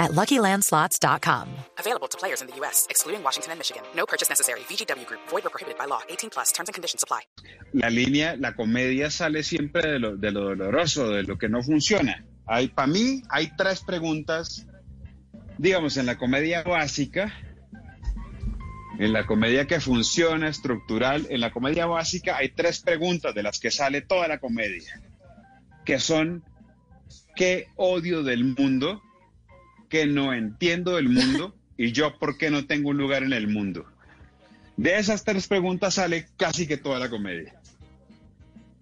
at LuckyLandSlots.com. Available to players in the U.S., excluding Washington and Michigan. No purchase necessary. VGW Group. Void or prohibited by law. 18 plus. Terms and conditions apply. La línea, la comedia sale siempre de lo, de lo doloroso, de lo que no funciona. Hay, para mí, hay tres preguntas, digamos, en la comedia básica, en la comedia que funciona, estructural, en la comedia básica hay tres preguntas de las que sale toda la comedia, que son, ¿qué odio del mundo? ¿Qué no entiendo del mundo? ¿Y yo por qué no tengo un lugar en el mundo? De esas tres preguntas sale casi que toda la comedia.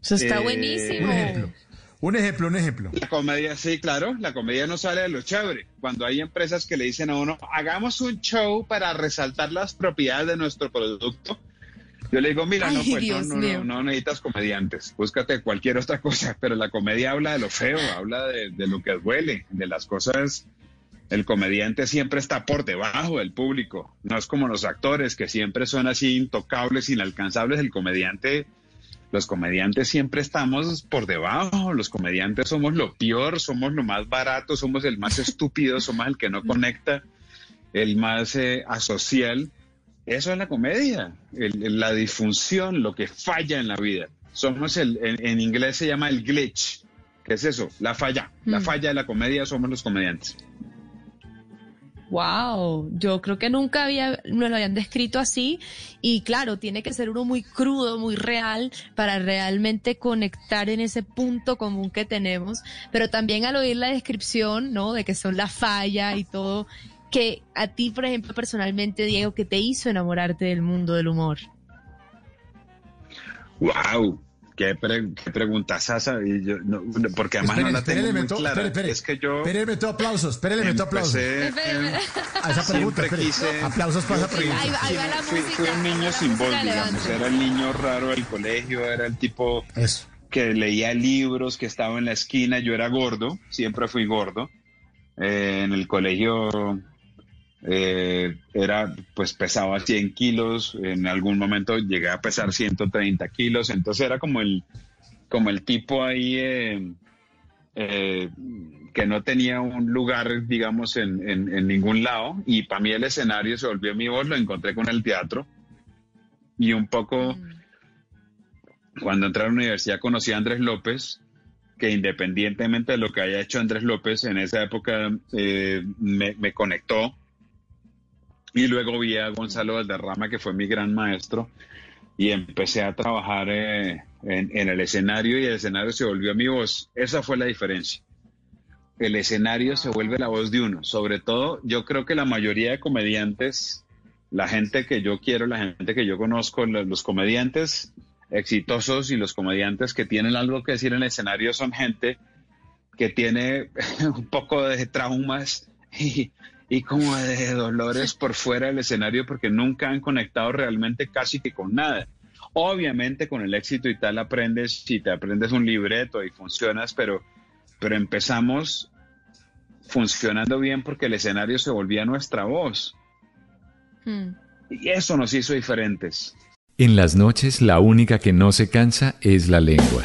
Eso está Eh, buenísimo. Un ejemplo. Un ejemplo, un ejemplo. La comedia, sí, claro, la comedia no sale de lo chévere. Cuando hay empresas que le dicen a uno, hagamos un show para resaltar las propiedades de nuestro producto, yo le digo, mira, no, pues no, no, no necesitas comediantes, búscate cualquier otra cosa, pero la comedia habla de lo feo, habla de, de lo que duele, de las cosas. El comediante siempre está por debajo del público, no es como los actores que siempre son así intocables, inalcanzables. El comediante los comediantes siempre estamos por debajo, los comediantes somos lo peor, somos lo más barato, somos el más estúpido, somos el que no conecta, el más eh, asocial. Eso es la comedia, el- la disfunción, lo que falla en la vida. Somos el, en, en inglés se llama el glitch. ¿Qué es eso? La falla. La Mm. falla de la comedia somos los comediantes. Wow, yo creo que nunca había, me lo habían descrito así y claro, tiene que ser uno muy crudo, muy real para realmente conectar en ese punto común que tenemos, pero también al oír la descripción, ¿no? De que son la falla y todo, que a ti, por ejemplo, personalmente, Diego, que te hizo enamorarte del mundo del humor. ¡Wow! Qué, pre- qué pregunta, Sasa. Y yo, no, porque además no la espere, tengo muy meto, clara. espere, espere. Es que yo Espere, meto aplausos, espere, meto aplausos. empecé, A esa pregunta, siempre espere. quise- Aplausos para esa pregunta. Ahí va, ahí va la fui, música. fui un niño sin voz, digamos. Era el niño raro del colegio, era el tipo Eso. que leía libros, que estaba en la esquina. Yo era gordo, siempre fui gordo. Eh, en el colegio eh, era, pues pesaba 100 kilos. En algún momento llegué a pesar 130 kilos. Entonces era como el, como el tipo ahí eh, eh, que no tenía un lugar, digamos, en, en- en ningún lado. Y para mí el escenario se volvió mi voz, lo encontré con el teatro. Y un poco, cuando entré a la universidad, conocí a Andrés López, que independientemente de lo que haya hecho Andrés López, en esa época eh, me, me conectó. Y luego vi a Gonzalo Valderrama, que fue mi gran maestro, y empecé a trabajar eh, en, en el escenario y el escenario se volvió mi voz. Esa fue la diferencia. El escenario se vuelve la voz de uno. Sobre todo, yo creo que la mayoría de comediantes, la gente que yo quiero, la gente que yo conozco, lo- los comediantes exitosos y los comediantes que tienen algo que decir en el escenario son gente que tiene un poco de traumas y, y como de dolores por fuera del escenario porque nunca han conectado realmente casi que con nada. Obviamente con el éxito y tal aprendes, si te aprendes un libreto y funcionas, pero, pero empezamos funcionando bien porque el escenario se volvía nuestra voz. Hmm. Y eso nos hizo diferentes. En las noches la única que no se cansa es la lengua.